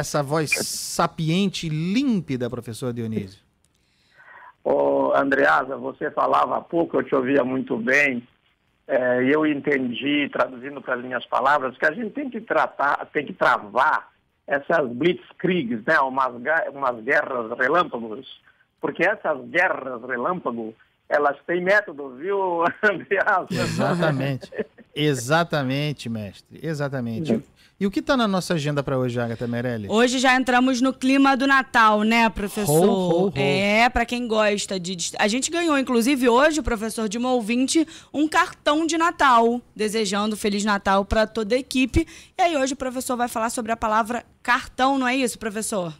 essa voz sapiente e límpida, professor Dionísio? Ô, Andreasa, você falava há pouco, eu te ouvia muito bem, é, eu entendi, traduzindo para as minhas palavras, que a gente tem que tratar, tem que travar essas blitzkriegs, né, umas, umas guerras relâmpagos, porque essas guerras relâmpago, elas têm método, viu, Andreasa? Exatamente. Exatamente, mestre. Exatamente. E o que está na nossa agenda para hoje, Agatha Merelli? Hoje já entramos no clima do Natal, né, professor? Ho, ho, ho. É, para quem gosta de. A gente ganhou, inclusive, hoje, professor, de uma ouvinte, um cartão de Natal, desejando Feliz Natal para toda a equipe. E aí, hoje o professor vai falar sobre a palavra cartão, não é isso, professor?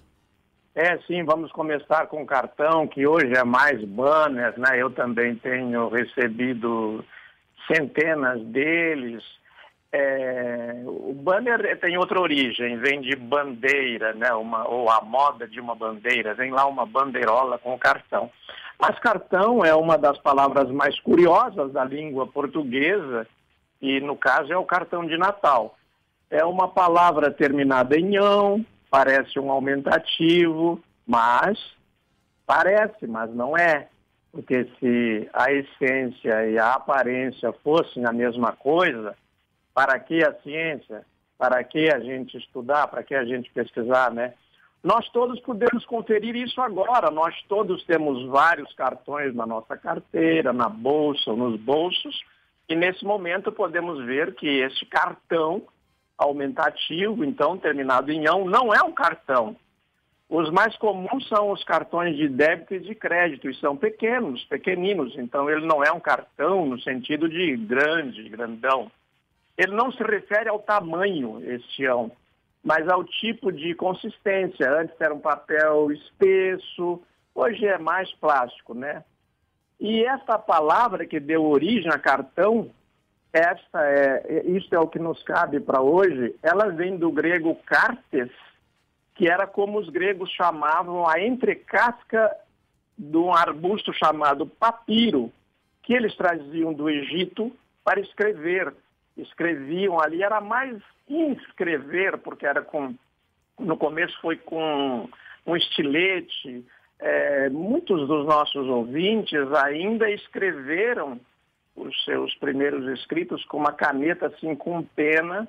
É, sim, vamos começar com o cartão, que hoje é mais banners, né? Eu também tenho recebido centenas deles. É, o banner tem outra origem, vem de bandeira, né? uma, ou a moda de uma bandeira, vem lá uma bandeirola com cartão. Mas cartão é uma das palavras mais curiosas da língua portuguesa, e no caso é o cartão de Natal. É uma palavra terminada em ão, parece um aumentativo, mas parece, mas não é. Porque se a essência e a aparência fossem a mesma coisa, para que a ciência? Para que a gente estudar? Para que a gente pesquisar, né? Nós todos podemos conferir isso agora. Nós todos temos vários cartões na nossa carteira, na bolsa, nos bolsos, e nesse momento podemos ver que este cartão aumentativo, então terminado em ão, não é um cartão. Os mais comuns são os cartões de débito e de crédito, e são pequenos, pequeninos, então ele não é um cartão no sentido de grande, grandão. Ele não se refere ao tamanho, este ão, mas ao tipo de consistência. Antes era um papel espesso, hoje é mais plástico, né? E esta palavra que deu origem a cartão, esta é, isso é o que nos cabe para hoje, ela vem do grego cartes, que era como os gregos chamavam a entrecasca de um arbusto chamado papiro, que eles traziam do Egito para escrever escreviam ali era mais inscrever, porque era com. No começo foi com um estilete. É, muitos dos nossos ouvintes ainda escreveram os seus primeiros escritos com uma caneta assim com pena,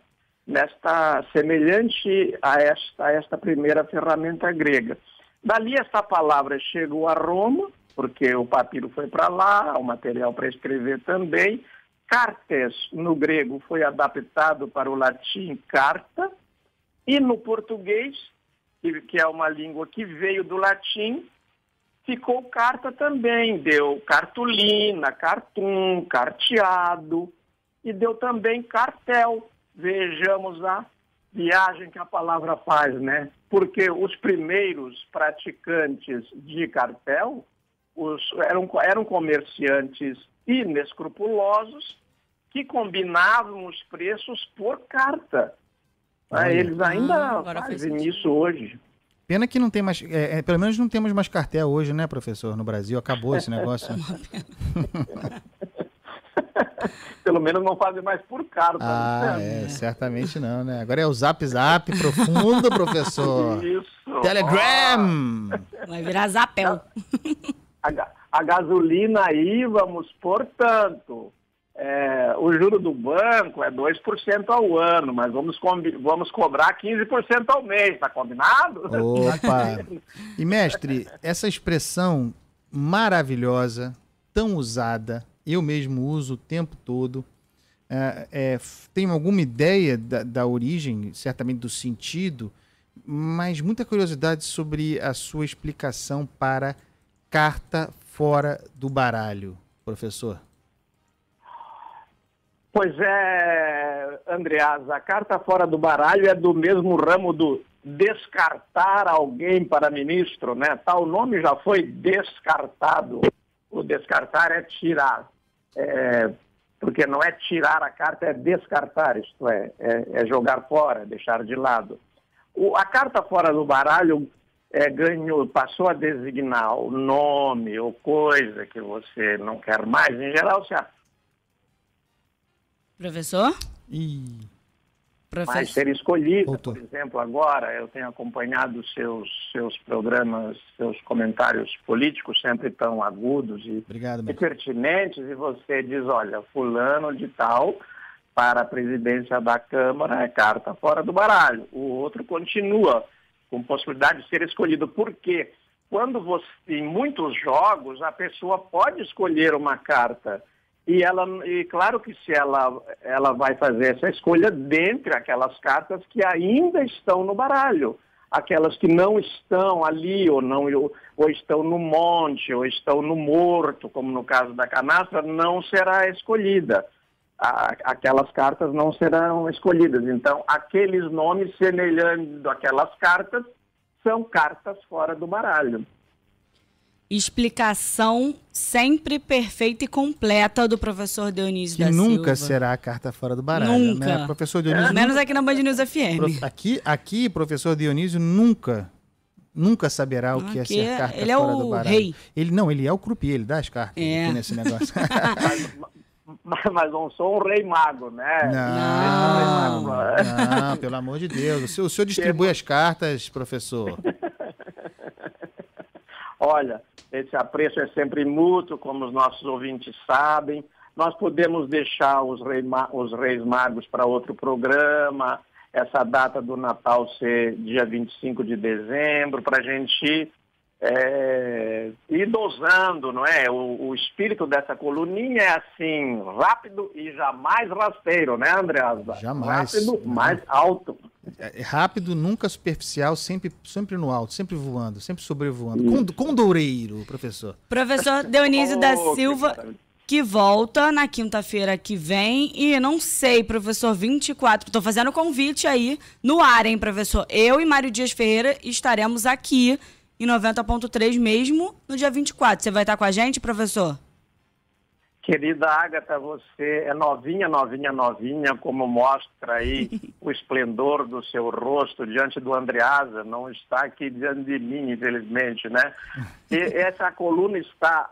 nesta semelhante a esta, a esta primeira ferramenta grega. Dali esta palavra chegou a Roma, porque o papiro foi para lá, o material para escrever também, Cartes, no grego, foi adaptado para o latim carta, e no português, que é uma língua que veio do latim, ficou carta também, deu cartolina, cartoon, carteado, e deu também cartel. Vejamos a viagem que a palavra faz, né? Porque os primeiros praticantes de cartel os, eram, eram comerciantes inescrupulosos que combinavam os preços por carta. Olha. Eles ainda ah, fazem isso hoje. Pena que não tem mais. É, é, pelo menos não temos mais cartel hoje, né, professor? No Brasil acabou esse negócio. pelo menos não fazem mais por carta. Ah, né? é, certamente não, né? Agora é o Zap Zap profundo, professor. Isso. Telegram! Vai virar Zapel. A, a gasolina aí, vamos, portanto, é, o juro do banco é 2% ao ano, mas vamos, vamos cobrar 15% ao mês, tá combinado? Opa! e mestre, essa expressão maravilhosa, tão usada, eu mesmo uso o tempo todo, é, é, tem alguma ideia da, da origem, certamente do sentido, mas muita curiosidade sobre a sua explicação para carta fora do baralho, professor. Pois é, Andreas, a carta fora do baralho é do mesmo ramo do descartar alguém para ministro, né? Tal nome já foi descartado. O descartar é tirar. É, porque não é tirar a carta, é descartar, isto é, é, é jogar fora, deixar de lado. O, a carta fora do baralho é, ganhou, passou a designar o nome ou coisa que você não quer mais. Em geral, se Professor? Ih. Professor. mas ser escolhida. Voltou. Por exemplo, agora eu tenho acompanhado seus, seus programas, seus comentários políticos sempre tão agudos e, Obrigado, e pertinentes, e você diz, olha, fulano de tal para a presidência da Câmara é carta fora do baralho. O outro continua com possibilidade de ser escolhido. Por quê? Quando você, em muitos jogos, a pessoa pode escolher uma carta e ela, e claro que se ela, ela vai fazer essa escolha dentre aquelas cartas que ainda estão no baralho, aquelas que não estão ali ou não ou, estão no monte ou estão no morto, como no caso da canastra, não será escolhida. Aquelas cartas não serão escolhidas. Então, aqueles nomes semelhantes àquelas cartas são cartas fora do baralho explicação sempre perfeita e completa do professor Dionísio que da nunca Silva. será a carta fora do baralho, né? nunca. né? Professor Dionísio. Menos aqui na Band News FM. Aqui, aqui, professor Dionísio nunca nunca saberá o que é ser carta ele fora é do baralho. Rei. Ele não, ele é o croupier, ele dá as cartas é. aqui nesse negócio. mas, mas não sou um rei mago, né? Não, não, não pelo amor de Deus. O senhor, o senhor distribui as cartas, professor. Olha, esse apreço é sempre mútuo, como os nossos ouvintes sabem. Nós podemos deixar os, rei, os Reis Magos para outro programa, essa data do Natal ser dia 25 de dezembro, para a gente é, ir dosando, não é? O, o, espírito dessa coluninha é assim, rápido e jamais rasteiro, né, Andreasa? Jamais. Rápido, mais alto. É, é rápido, nunca superficial, sempre, sempre no alto, sempre voando, sempre sobrevoando. Com, Condoureiro, professor. Professor Dionísio oh, da Silva, que, que volta na quinta-feira que vem. E não sei, professor, 24. Estou fazendo convite aí no ar, hein, professor? Eu e Mário Dias Ferreira estaremos aqui em 90.3 mesmo no dia 24. Você vai estar com a gente, professor? Querida Agatha, você é novinha, novinha, novinha, como mostra aí o esplendor do seu rosto diante do Andreasa, não está aqui diante de mim, infelizmente, né? E essa coluna está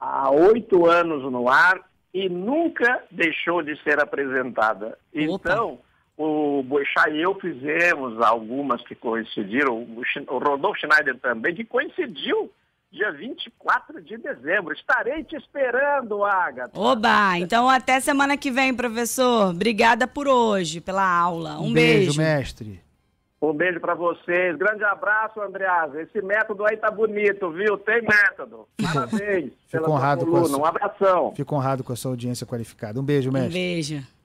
há oito anos no ar e nunca deixou de ser apresentada. Então, o Boixá e eu fizemos algumas que coincidiram, o Rodolfo Schneider também, que coincidiu dia 24 de dezembro. Estarei te esperando, Agatha. Oba! Então até semana que vem, professor. Obrigada por hoje, pela aula. Um, um beijo. beijo. mestre. Um beijo para vocês. Grande abraço, Andreasa. Esse método aí tá bonito, viu? Tem método. Parabéns. Fico honrado coluna. com a Um abração. Fico honrado com a sua audiência qualificada. Um beijo, mestre. Um beijo.